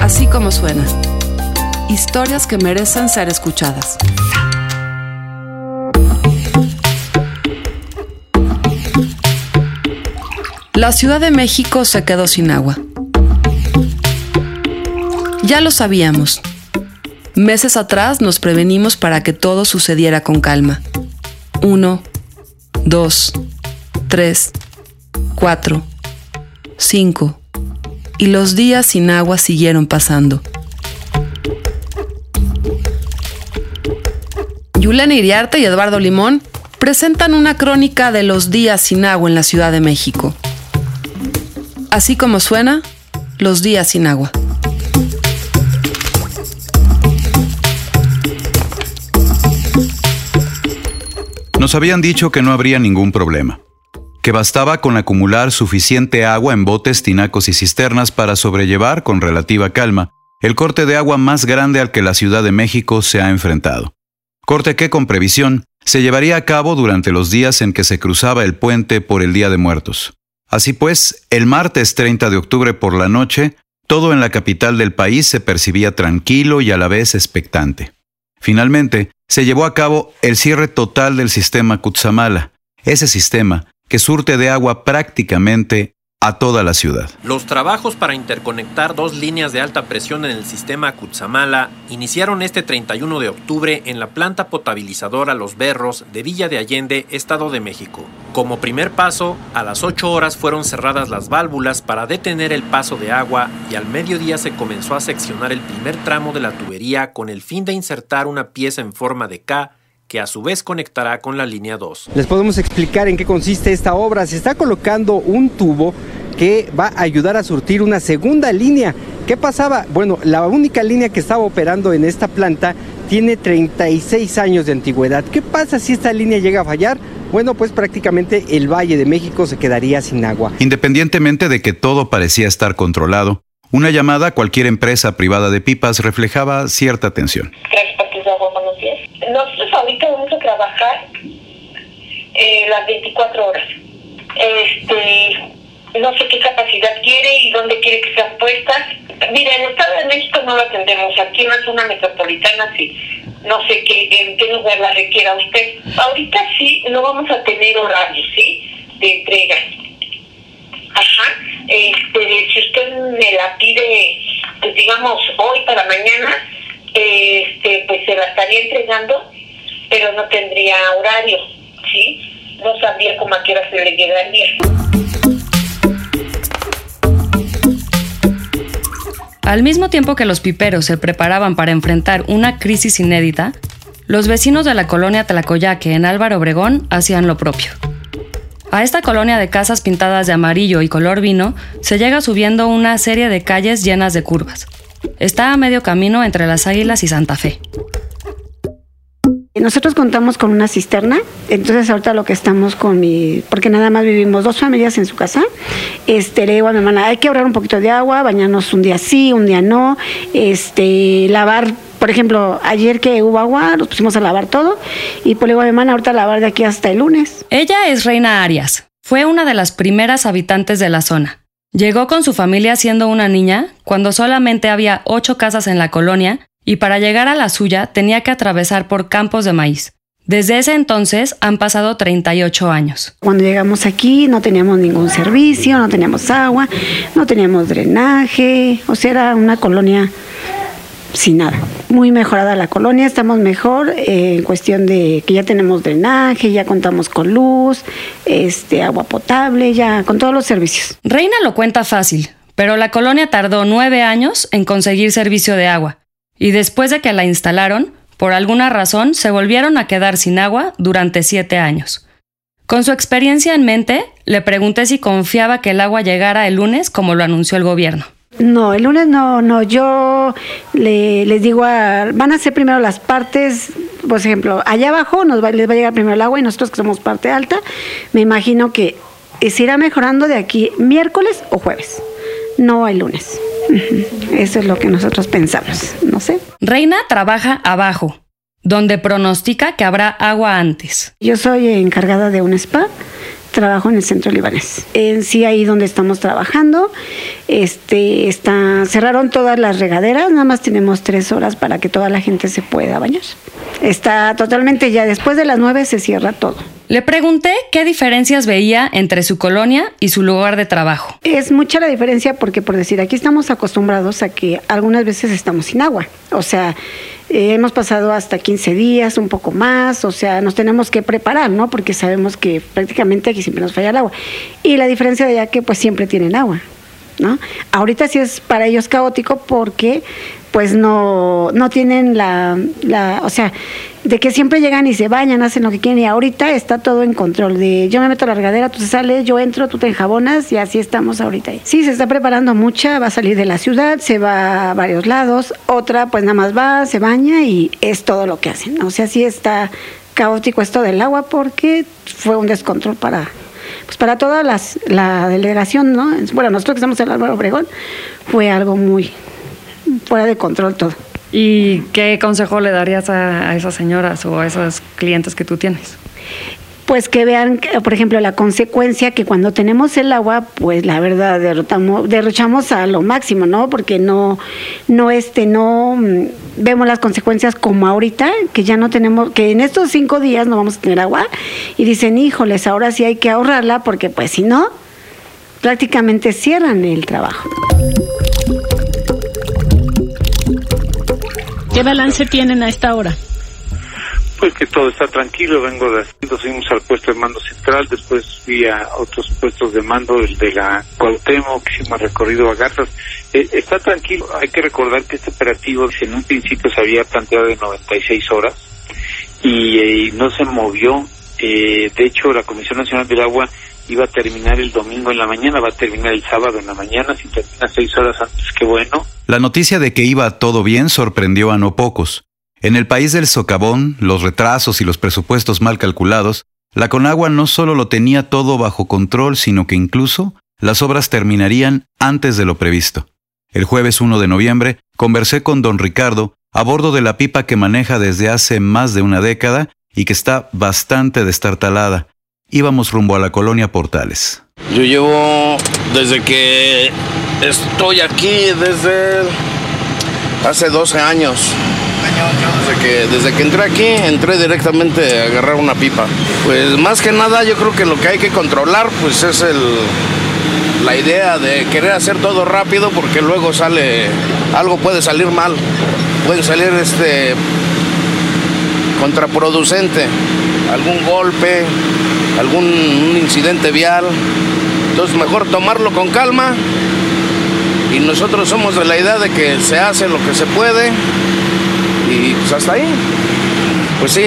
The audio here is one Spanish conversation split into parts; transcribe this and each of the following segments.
Así como suena. Historias que merecen ser escuchadas. La Ciudad de México se quedó sin agua. Ya lo sabíamos. Meses atrás nos prevenimos para que todo sucediera con calma. Uno, dos, tres, cuatro, cinco. Y los días sin agua siguieron pasando. Yulena Iriarte y Eduardo Limón presentan una crónica de los días sin agua en la Ciudad de México. Así como suena, los días sin agua. Nos habían dicho que no habría ningún problema, que bastaba con acumular suficiente agua en botes, tinacos y cisternas para sobrellevar con relativa calma el corte de agua más grande al que la Ciudad de México se ha enfrentado. Corte que, con previsión, se llevaría a cabo durante los días en que se cruzaba el puente por el Día de Muertos. Así pues, el martes 30 de octubre por la noche, todo en la capital del país se percibía tranquilo y a la vez expectante. Finalmente, se llevó a cabo el cierre total del sistema Kutsamala, ese sistema surte de agua prácticamente a toda la ciudad. Los trabajos para interconectar dos líneas de alta presión en el sistema Cutzamala iniciaron este 31 de octubre en la planta potabilizadora Los Berros de Villa de Allende, Estado de México. Como primer paso, a las 8 horas fueron cerradas las válvulas para detener el paso de agua y al mediodía se comenzó a seccionar el primer tramo de la tubería con el fin de insertar una pieza en forma de K que a su vez conectará con la línea 2. Les podemos explicar en qué consiste esta obra. Se está colocando un tubo que va a ayudar a surtir una segunda línea. ¿Qué pasaba? Bueno, la única línea que estaba operando en esta planta tiene 36 años de antigüedad. ¿Qué pasa si esta línea llega a fallar? Bueno, pues prácticamente el Valle de México se quedaría sin agua. Independientemente de que todo parecía estar controlado, una llamada a cualquier empresa privada de pipas reflejaba cierta tensión. Ahorita vamos a trabajar eh, las 24 horas. Este, no sé qué capacidad quiere y dónde quiere que sean puestas. Mira, en el Estado de México no lo atendemos, aquí en la zona metropolitana sí. No sé qué, en qué lugar la requiera usted. Ahorita sí, no vamos a tener horarios, ¿sí? De entrega. Ajá. Este, si usted me la pide, pues digamos, hoy para mañana, este, pues se la estaría entregando, pero no tendría horario, ¿sí? No sabría cómo a qué hora se le llegaría. Al mismo tiempo que los piperos se preparaban para enfrentar una crisis inédita, los vecinos de la colonia Tlacoyaque en Álvaro Obregón hacían lo propio. A esta colonia de casas pintadas de amarillo y color vino se llega subiendo una serie de calles llenas de curvas. Está a medio camino entre Las Águilas y Santa Fe. Nosotros contamos con una cisterna, entonces ahorita lo que estamos con mi, porque nada más vivimos dos familias en su casa, este, le digo a mi hermana, hay que ahorrar un poquito de agua, bañarnos un día sí, un día no, este, lavar, por ejemplo, ayer que hubo agua, nos pusimos a lavar todo, y pues le digo a mi hermana, ahorita lavar de aquí hasta el lunes. Ella es Reina Arias, fue una de las primeras habitantes de la zona. Llegó con su familia siendo una niña, cuando solamente había ocho casas en la colonia y para llegar a la suya tenía que atravesar por campos de maíz. Desde ese entonces han pasado 38 años. Cuando llegamos aquí no teníamos ningún servicio, no teníamos agua, no teníamos drenaje, o sea, era una colonia sin nada. Muy mejorada la colonia, estamos mejor eh, en cuestión de que ya tenemos drenaje, ya contamos con luz, este, agua potable, ya con todos los servicios. Reina lo cuenta fácil, pero la colonia tardó nueve años en conseguir servicio de agua y después de que la instalaron, por alguna razón se volvieron a quedar sin agua durante siete años. Con su experiencia en mente, le pregunté si confiaba que el agua llegara el lunes como lo anunció el gobierno. No, el lunes no, no, yo le, les digo, a, van a ser primero las partes, por ejemplo, allá abajo nos les va a llegar primero el agua y nosotros que somos parte alta, me imagino que se irá mejorando de aquí miércoles o jueves, no el lunes. Eso es lo que nosotros pensamos, no sé. Reina trabaja abajo, donde pronostica que habrá agua antes. Yo soy encargada de un spa trabajo en el centro libanés. En sí ahí donde estamos trabajando, este, está, cerraron todas las regaderas, nada más tenemos tres horas para que toda la gente se pueda bañar. Está totalmente ya, después de las nueve se cierra todo. Le pregunté qué diferencias veía entre su colonia y su lugar de trabajo. Es mucha la diferencia porque, por decir, aquí estamos acostumbrados a que algunas veces estamos sin agua. O sea, eh, hemos pasado hasta 15 días, un poco más, o sea, nos tenemos que preparar, ¿no? Porque sabemos que prácticamente aquí siempre nos falla el agua. Y la diferencia de allá que pues siempre tienen agua, ¿no? Ahorita sí es para ellos caótico porque pues no, no tienen la, la, o sea, de que siempre llegan y se bañan, hacen lo que quieren y ahorita está todo en control de yo me meto a la regadera, tú se sales, yo entro, tú te enjabonas y así estamos ahorita. Sí, se está preparando mucha, va a salir de la ciudad, se va a varios lados, otra pues nada más va, se baña y es todo lo que hacen. O sea, sí está caótico esto del agua porque fue un descontrol para pues para toda las, la delegación, ¿no? Bueno, nosotros que estamos en Álvaro Obregón, fue algo muy fuera de control todo. ¿Y qué consejo le darías a, esas señoras o a esos clientes que tú tienes? pues que vean, por ejemplo, la consecuencia que cuando tenemos el agua, pues la verdad derrotamos, derrochamos a lo máximo, ¿no? Porque no, no este, no mm, vemos las consecuencias como ahorita, que ya no tenemos, que en estos cinco días no vamos a tener agua, y dicen, híjoles, ahora sí hay que ahorrarla, porque pues si no, prácticamente cierran el trabajo. ¿Qué balance tienen a esta hora? Pues que todo está tranquilo, vengo de haciendo, fuimos al puesto de mando central, después fui a otros puestos de mando, el de la Cuauhtémoc, hicimos recorrido a Garzas. Eh, está tranquilo, hay que recordar que este operativo en un principio se había planteado de 96 horas y, eh, no se movió. Eh, de hecho, la Comisión Nacional del Agua iba a terminar el domingo en la mañana, va a terminar el sábado en la mañana, si termina seis horas antes, qué bueno. La noticia de que iba todo bien sorprendió a no pocos. En el país del socavón, los retrasos y los presupuestos mal calculados, la Conagua no solo lo tenía todo bajo control, sino que incluso las obras terminarían antes de lo previsto. El jueves 1 de noviembre conversé con don Ricardo a bordo de la pipa que maneja desde hace más de una década y que está bastante destartalada, íbamos rumbo a la colonia Portales. Yo llevo desde que estoy aquí, desde hace 12 años. Desde que, desde que entré aquí, entré directamente a agarrar una pipa. Pues más que nada yo creo que lo que hay que controlar pues es el, la idea de querer hacer todo rápido porque luego sale, algo puede salir mal, puede salir este contraproducente, algún golpe, algún incidente vial. Entonces mejor tomarlo con calma y nosotros somos de la idea de que se hace lo que se puede y pues hasta ahí. Pues sí,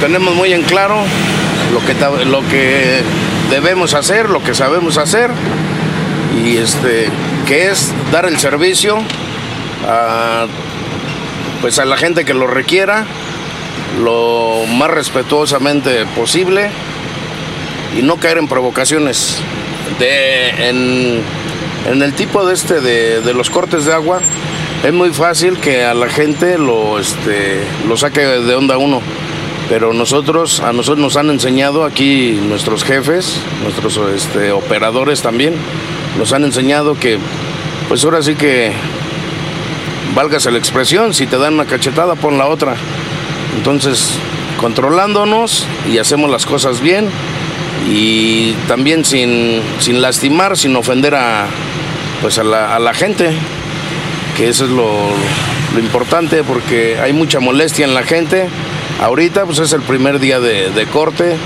tenemos muy en claro lo que, lo que debemos hacer, lo que sabemos hacer y este que es dar el servicio a, pues a la gente que lo requiera lo más respetuosamente posible y no caer en provocaciones. En, el tipo de este de, los cortes de agua es muy fácil que a la gente lo, este, lo saque de onda uno. Pero nosotros, a nosotros nos han enseñado aquí nuestros jefes, nuestros este, operadores también, nos han enseñado que, pues ahora sí que, válgase la expresión, si te dan una cachetada, pon la otra. Entonces, controlándonos y hacemos las cosas bien y también sin, lastimar, sin ofender a, pues a, la, gente, que eso es lo, importante porque hay mucha molestia en la gente. Ahorita pues es el primer día de, corte,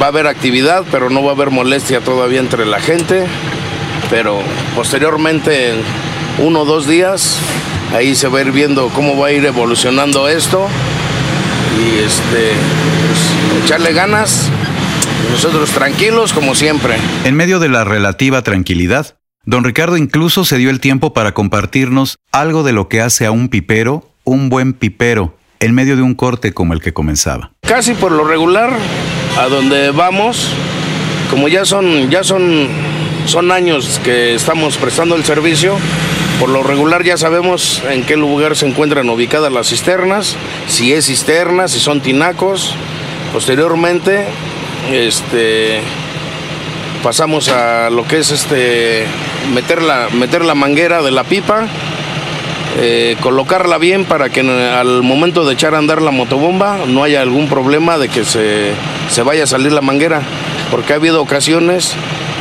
va a haber actividad, pero no va a haber molestia todavía entre la gente, pero posteriormente, uno o dos días, ahí se va a ir viendo cómo va a ir evolucionando esto. Y este, pues, echarle ganas, nosotros tranquilos como siempre. En medio de la relativa tranquilidad, don Ricardo incluso se dio el tiempo para compartirnos algo de lo que hace a un pipero un buen pipero en medio de un corte como el que comenzaba. Casi por lo regular, a donde vamos, como ya son, ya son, son años que estamos prestando el servicio, por lo regular ya sabemos en qué lugar se encuentran ubicadas las cisternas, si es cisterna, si son tinacos. Posteriormente, este, pasamos a lo que es este, meter la, meter la manguera de la pipa, eh, colocarla bien para que al momento de echar a andar la motobomba no haya algún problema de que se, se vaya a salir la manguera, porque ha habido ocasiones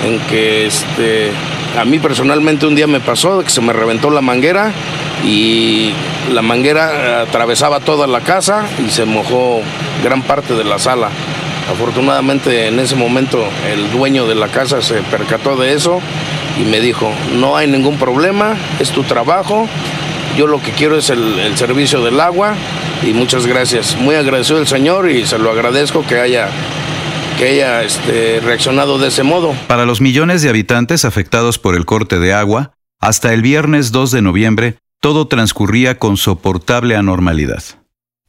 en que este, a mí personalmente un día me pasó que se me reventó la manguera y la manguera atravesaba toda la casa y se mojó gran parte de la sala. Afortunadamente en ese momento el dueño de la casa se percató de eso y me dijo, no hay ningún problema, es tu trabajo, yo lo que quiero es el, servicio del agua y muchas gracias. Muy agradecido el Señor y se lo agradezco que haya que haya este, reaccionado de ese modo. Para los millones de habitantes afectados por el corte de agua, hasta el viernes 2 de noviembre, todo transcurría con soportable anormalidad.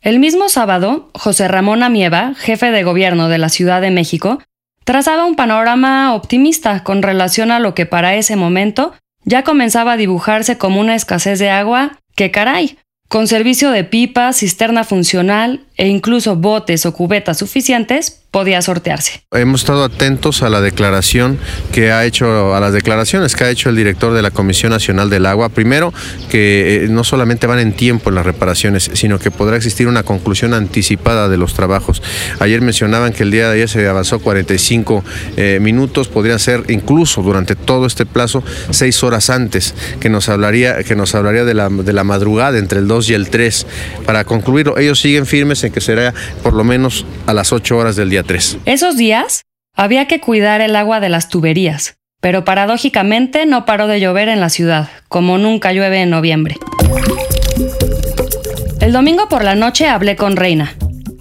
El mismo sábado, José Ramón Amieva, jefe de gobierno de la Ciudad de México, trazaba un panorama optimista con relación a lo que para ese momento ya comenzaba a dibujarse como una escasez de agua que caray, con servicio de pipa, cisterna funcional e incluso botes o cubetas suficientes, podía sortearse. Hemos estado atentos a la declaración que ha hecho, a las declaraciones que ha hecho el director de la Comisión Nacional del Agua. Primero, que eh, no solamente van en tiempo en las reparaciones, sino que podrá existir una conclusión anticipada de los trabajos. Ayer mencionaban que el día de ayer se avanzó 45 eh, minutos, podría ser incluso durante todo este plazo seis horas antes, que nos hablaría, que nos hablaría de la, de la madrugada entre el 2 y el 3. Para concluirlo, ellos siguen firmes que será por lo menos a las 8 horas del día esos días había que cuidar el agua de las tuberías, pero paradójicamente no paró de llover en la ciudad, como nunca llueve en noviembre. El domingo por la noche hablé con Reina.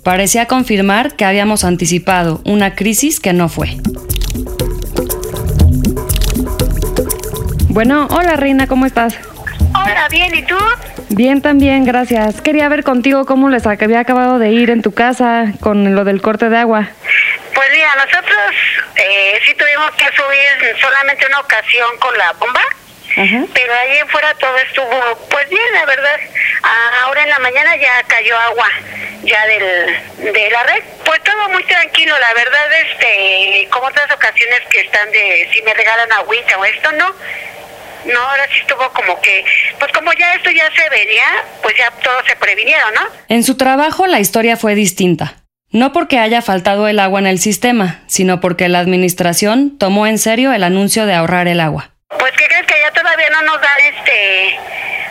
Parecía confirmar que habíamos anticipado una crisis que no fue. Bueno, hola Reina, ¿cómo estás? Hola, bien, ¿y tú? Bien, también, gracias. Quería ver contigo cómo les había acabado de ir en tu casa con lo del corte de agua. Pues mira, nosotros eh, sí tuvimos que subir solamente una ocasión con la bomba, pero ahí en fuera todo estuvo, pues bien, la verdad. Ahora en la mañana ya cayó agua ya del, de la red. Pues todo muy tranquilo, la verdad, este, como otras ocasiones que están de si me regalan agüita o esto, no no, ahora sí estuvo como que, pues como ya esto ya se venía, pues ya todo se previnieron, ¿no? En su trabajo la historia fue distinta. No porque haya faltado el agua en el sistema, sino porque la administración tomó en serio el anuncio de ahorrar el agua. Pues ¿qué crees que ya todavía no nos dan este,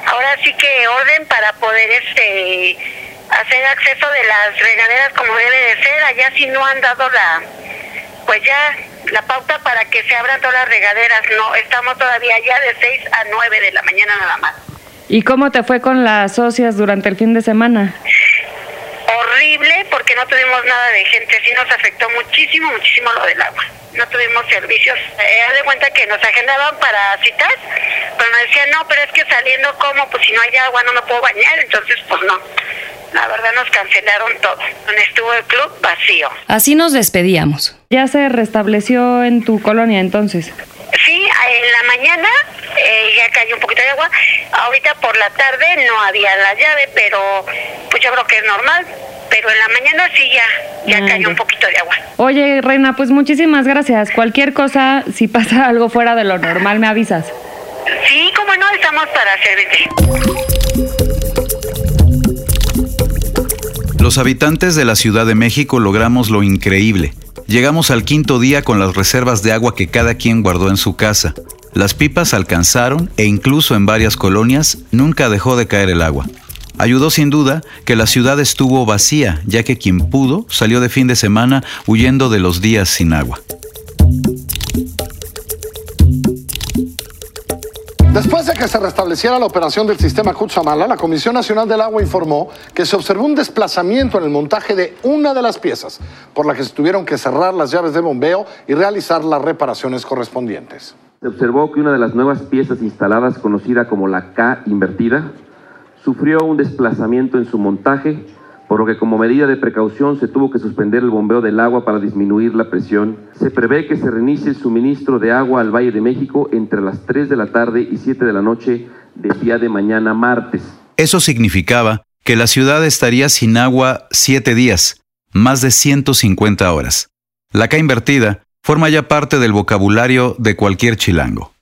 ahora sí que orden para poder este hacer acceso de las regaderas como debe de ser, allá sí no han dado la, pues ya la pauta para que se abran todas las regaderas. No, estamos todavía ya de 6 a 9 de la mañana nada más. ¿Y cómo te fue con las socias durante el fin de semana? Horrible porque no tuvimos nada de gente, sí nos afectó muchísimo, muchísimo lo del agua. No tuvimos servicios. Eh, haz de cuenta que nos agendaban para citas, pero nos decían, no, pero es que saliendo como, pues si no hay agua no me puedo bañar, entonces pues no. La verdad nos cancelaron todo. Donde estuvo el club vacío. Así nos despedíamos. ¿Ya se restableció en tu colonia entonces? Sí, en la mañana eh, ya cayó un poquito de agua. Ahorita por la tarde no había la llave, pero pues yo creo que es normal. Pero en la mañana sí ya, ya ah, cayó un poquito de agua. Oye, Reina, pues muchísimas gracias. Cualquier cosa, si pasa algo fuera de lo normal, me avisas. Sí, como no, estamos para servirte. Los habitantes de la Ciudad de México logramos lo increíble. Llegamos al quinto día con las reservas de agua que cada quien guardó en su casa. Las pipas alcanzaron e incluso en varias colonias nunca dejó de caer el agua. Ayudó sin duda que la ciudad estuvo vacía, ya que quien pudo salió de fin de semana huyendo de los días sin agua. Después de que se restableciera la operación del sistema Kutsamala, la Comisión Nacional del Agua informó que se observó un desplazamiento en el montaje de una de las piezas, por la que se tuvieron que cerrar las llaves de bombeo y realizar las reparaciones correspondientes. Se observó que una de las nuevas piezas instaladas, conocida como la K invertida, sufrió un desplazamiento en su montaje por lo que como medida de precaución se tuvo que suspender el bombeo del agua para disminuir la presión. Se prevé que se reinicie el suministro de agua al Valle de México entre las 3 de la tarde y 7 de la noche del día de mañana martes. Eso significaba que la ciudad estaría sin agua siete días, más de 150 horas. La K invertida forma ya parte del vocabulario de cualquier chilango.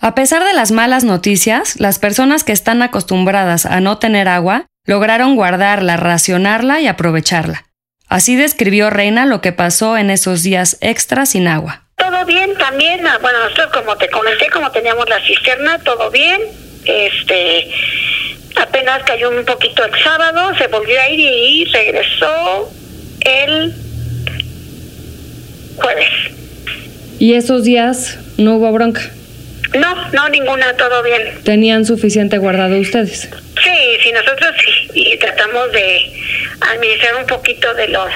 A pesar de las malas noticias, las personas que están acostumbradas a no tener agua lograron guardarla, racionarla y aprovecharla. Así describió Reina lo que pasó en esos días extra sin agua. Todo bien también, ah, bueno, nosotros como te comenté, como teníamos la cisterna, todo bien. Este, apenas cayó un poquito el sábado, se volvió a ir y regresó el jueves. ¿Y esos días no hubo bronca? No, no, ninguna, todo bien. ¿Tenían suficiente guardado ustedes? Sí, sí, nosotros sí, y tratamos de administrar un poquito de lo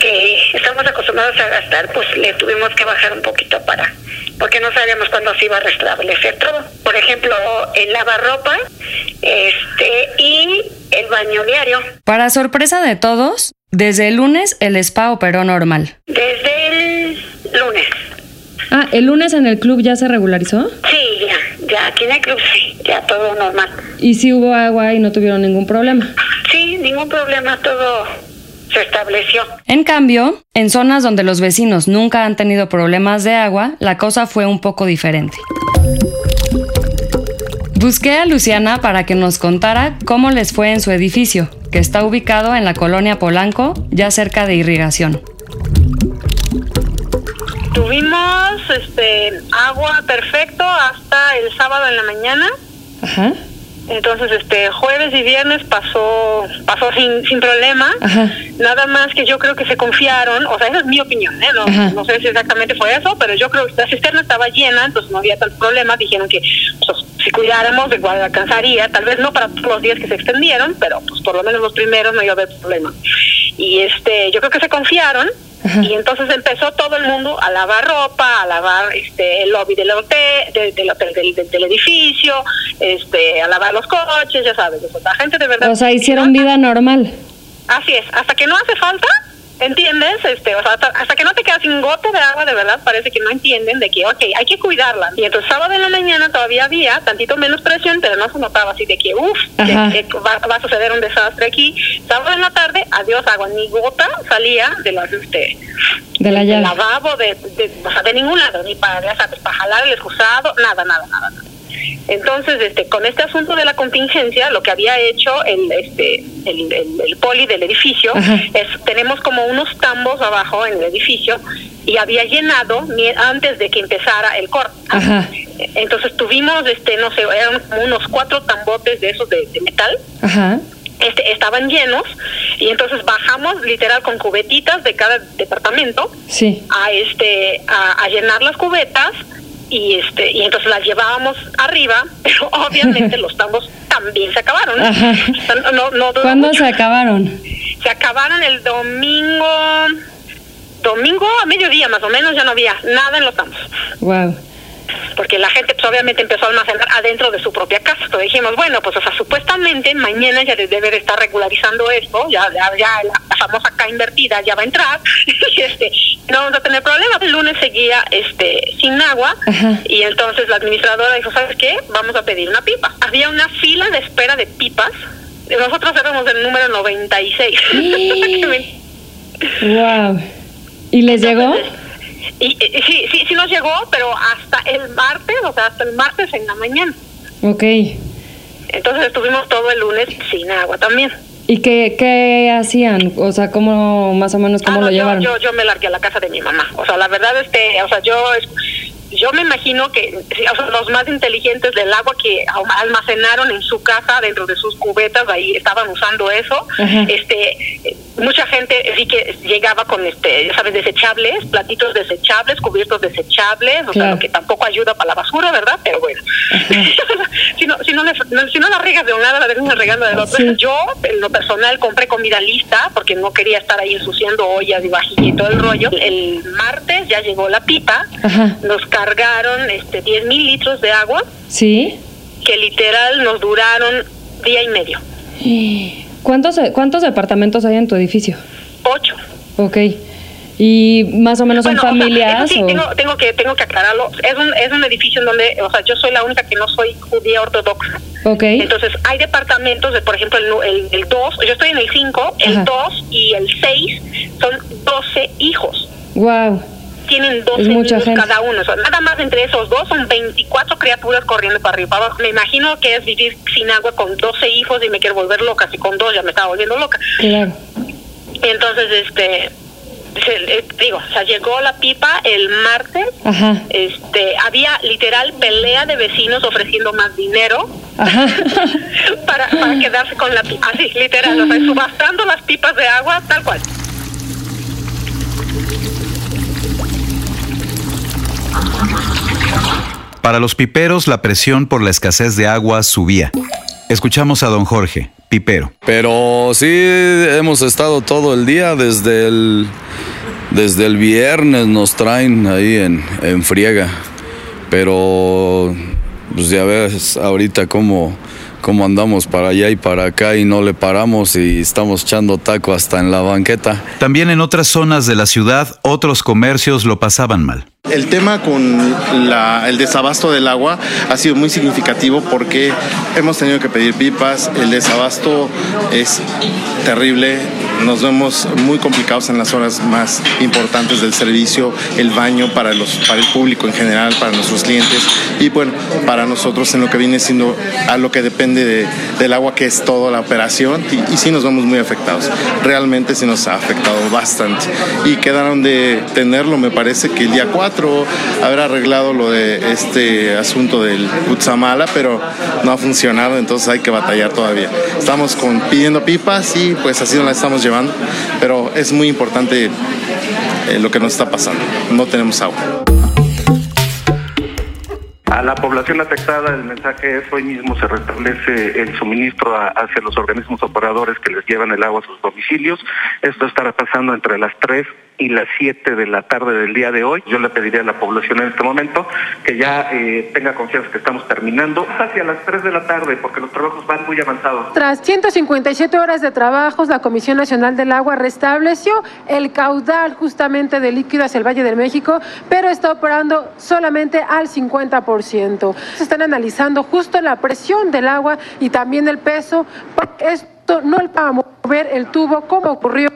que estamos acostumbrados a gastar, pues le tuvimos que bajar un poquito para, porque no sabíamos cuándo se iba a restablecer todo. Por ejemplo, el lavarropa este, y el baño diario. Para sorpresa de todos, desde el lunes el spa operó normal. Desde el lunes. Ah, ¿el lunes en el club ya se regularizó? Sí, ya, ya aquí en el club sí, ya todo normal. ¿Y si hubo agua y no tuvieron ningún problema? Sí, ningún problema, todo se estableció. En cambio, en zonas donde los vecinos nunca han tenido problemas de agua, la cosa fue un poco diferente. Busqué a Luciana para que nos contara cómo les fue en su edificio, que está ubicado en la colonia Polanco, ya cerca de irrigación. Tuvimos este agua perfecto hasta el sábado en la mañana. Ajá. Entonces, este jueves y viernes pasó pasó sin, sin problema. Ajá. Nada más que yo creo que se confiaron, o sea, esa es mi opinión, ¿eh? no, no sé si exactamente fue eso, pero yo creo que la cisterna estaba llena, entonces no había tanto problema. Dijeron que pues, si cuidáramos, igual alcanzaría, tal vez no para todos los días que se extendieron, pero pues por lo menos los primeros no iba a haber problema. Y este, yo creo que se confiaron. Y entonces empezó todo el mundo a lavar ropa, a lavar este el lobby del hotel, de- del, hotel del, del- del edificio, este, a lavar los coches, ya sabes, o sea, la gente de verdad. O sea, hicieron vida normal. Así es, hasta que no hace falta, ¿entiendes? Este, o sea, hasta, hasta que no te quedas sin gota de agua, de verdad, parece que no entienden de que, ok, hay que cuidarla. Y entonces sábado en la mañana todavía había tantito menos presión, pero no se notaba así de que, uff, va, va a suceder un desastre aquí. Sábado en la tarde, adiós agua, ni gota salía de las, este, De la llave. lavabo, de, de, o sea, de ningún lado, ni para, ya sabes, para jalar el excusado, nada, nada, nada, nada. Entonces, este, con este asunto de la contingencia, lo que había hecho el, este, el, el- el poli del edificio Ajá. es, tenemos como unos tambos abajo en el edificio y había llenado antes de que empezara el corte. Ajá. Entonces tuvimos, este, no sé, eran como unos cuatro tambotes de esos de, de metal Ajá. este, estaban llenos y entonces bajamos literal con cubetitas de cada departamento Sí. a este a, a llenar las cubetas y este y entonces las llevábamos arriba pero obviamente los tambos también se acabaron ¿no? No, no ¿Cuándo mucho. se acabaron? se acabaron el domingo domingo a mediodía más o menos ya no había nada en los tambos Wow. Porque la gente pues obviamente empezó a almacenar adentro de su propia casa. Entonces dijimos, bueno, pues o sea, supuestamente mañana ya debe de estar regularizando esto, ya, ya, ya la, la famosa K invertida ya va a entrar, y este, no vamos a tener problema. El lunes seguía este sin agua Ajá. y entonces la administradora dijo, ¿sabes qué? Vamos a pedir una pipa. Había una fila de espera de pipas. Nosotros éramos el número 96. Wow. ¿Y les llegó? Y, y- sí, sí, sí nos llegó, pero hasta el martes, o sea, hasta el martes en la mañana. Ok. Entonces estuvimos todo el lunes sin agua también. ¿Y qué, qué hacían? O sea, ¿cómo más o menos cómo Ah, lo yo, llevaron? yo, yo me largué a la casa de mi mamá. O sea, la verdad es que, o sea, yo, yo me imagino que o sea, los más inteligentes del agua que almacenaron en su casa dentro de sus cubetas, ahí estaban usando eso. Ajá. Este, mucha gente sí que llegaba con, este, ya sabes, desechables, platitos desechables, cubiertos desechables, o sea, lo que tampoco ayuda para la basura, ¿verdad? Pero bueno, si no, si no, le- no- si no la regas de un lado, la terminas regando del otro. Sí. Yo, en lo personal, compré comida lista porque no quería estar ahí ensuciando ollas y vajilla y todo el rollo. El martes ya llegó la pipa, Ajá. nos cargaron este 10 mil litros de agua ¿Sí? que literal nos duraron día y medio. ¿Cuántos, ¿Cuántos departamentos hay en tu edificio? Ocho. Ok. ¿Y más o menos son Bueno, o sea, familias? sí, o- tengo, tengo que tengo que aclararlo. Es un, es un edificio en donde, o sea, yo soy la única que no soy judía ortodoxa. Ok. Entonces, hay departamentos de, por ejemplo, el, el, el 2, yo estoy en el 5, el Ajá. 2 y el 6 son 12 hijos. Wow. Tienen 12 Es mucha niños cada uno. O sea, nada más entre esos dos son 24 criaturas corriendo para arriba para abajo. Me imagino que es vivir sin agua con 12 hijos y me quiero volver loca. Si con dos ya me estaba volviendo loca. Claro. Entonces, este, se- eh, digo, o sea, llegó la pipa el martes. Ajá. Este, había literal pelea de vecinos ofreciendo más dinero Ajá. para, para quedarse con la pipa. Así, literal, o sea, subastando las pipas de agua, tal cual. Para los piperos, la presión por la escasez de agua subía. Escuchamos a don Jorge, pipero. Pero sí hemos estado todo el día desde el desde el viernes nos traen ahí en, en friega. Pero pues ya ves ahorita cómo, cómo andamos para allá y para acá y no le paramos y estamos echando taco hasta en la banqueta. También en otras zonas de la ciudad, otros comercios lo pasaban mal. El tema con el desabasto del agua ha sido muy significativo porque hemos tenido que pedir pipas, el desabasto es terrible, nos vemos muy complicados en las horas más importantes del servicio, el baño para, los, para el público en general, para nuestros clientes y bueno, para nosotros en lo que viene siendo a lo que depende de- del agua que es toda la operación y, y sí nos vemos muy afectados, realmente sí nos ha afectado bastante y quedaron de tenerlo me parece que el día 4 haber arreglado lo de este asunto del Cutzamala, pero no ha funcionado, entonces hay que batallar todavía. Estamos pidiendo pipas y pues así nos la estamos llevando, pero es muy importante eh, lo que nos está pasando. No tenemos agua. A la población afectada, el mensaje es hoy mismo se restablece el suministro hacia los organismos operadores que les llevan el agua a sus domicilios. Esto estará pasando entre las 3 y las 7 de la tarde del día de hoy. Yo le pediría a la población en este momento que ya eh, tenga confianza que estamos terminando hacia las 3 de la tarde porque los trabajos van muy avanzados. Tras 157 horas de trabajos, la Comisión Nacional del Agua restableció el caudal justamente de líquido hacia el Valle de México, pero está operando solamente al 50%. Se están analizando justo la presión del agua y también el peso, esto no va a mover el tubo como ocurrió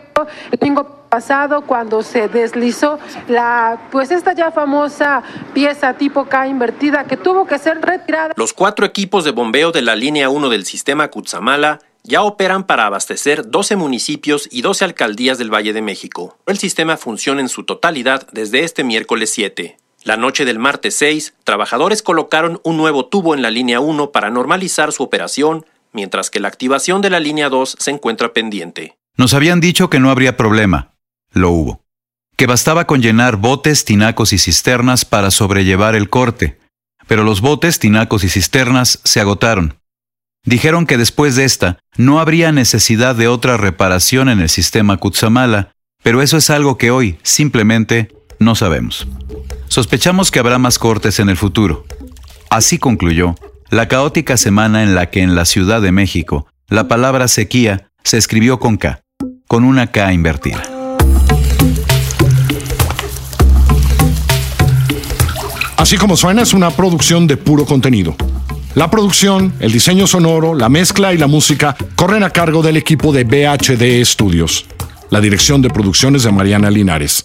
el domingo pasado cuando se deslizó la pues esta ya famosa pieza tipo K invertida que tuvo que ser retirada Los cuatro equipos de bombeo de la línea 1 del sistema Cutzamala ya operan para abastecer 12 municipios y 12 alcaldías del Valle de México. El sistema funciona en su totalidad desde este miércoles 7. La noche del martes 6, trabajadores colocaron un nuevo tubo en la línea 1 para normalizar su operación, mientras que la activación de la línea 2 se encuentra pendiente. Nos habían dicho que no habría problema. Lo hubo. Que bastaba con llenar botes, tinacos y cisternas para sobrellevar el corte. Pero los botes, tinacos y cisternas se agotaron. Dijeron que después de esta no habría necesidad de otra reparación en el sistema Cutzamala, pero eso es algo que hoy simplemente no sabemos. Sospechamos que habrá más cortes en el futuro. Así concluyó la caótica semana en la que en la Ciudad de México la palabra sequía se escribió con K, con una K invertida. Así como suena es una producción de puro contenido. La producción, el diseño sonoro, la mezcla y la música corren a cargo del equipo de BHD Studios. La dirección de producciones de Mariana Linares.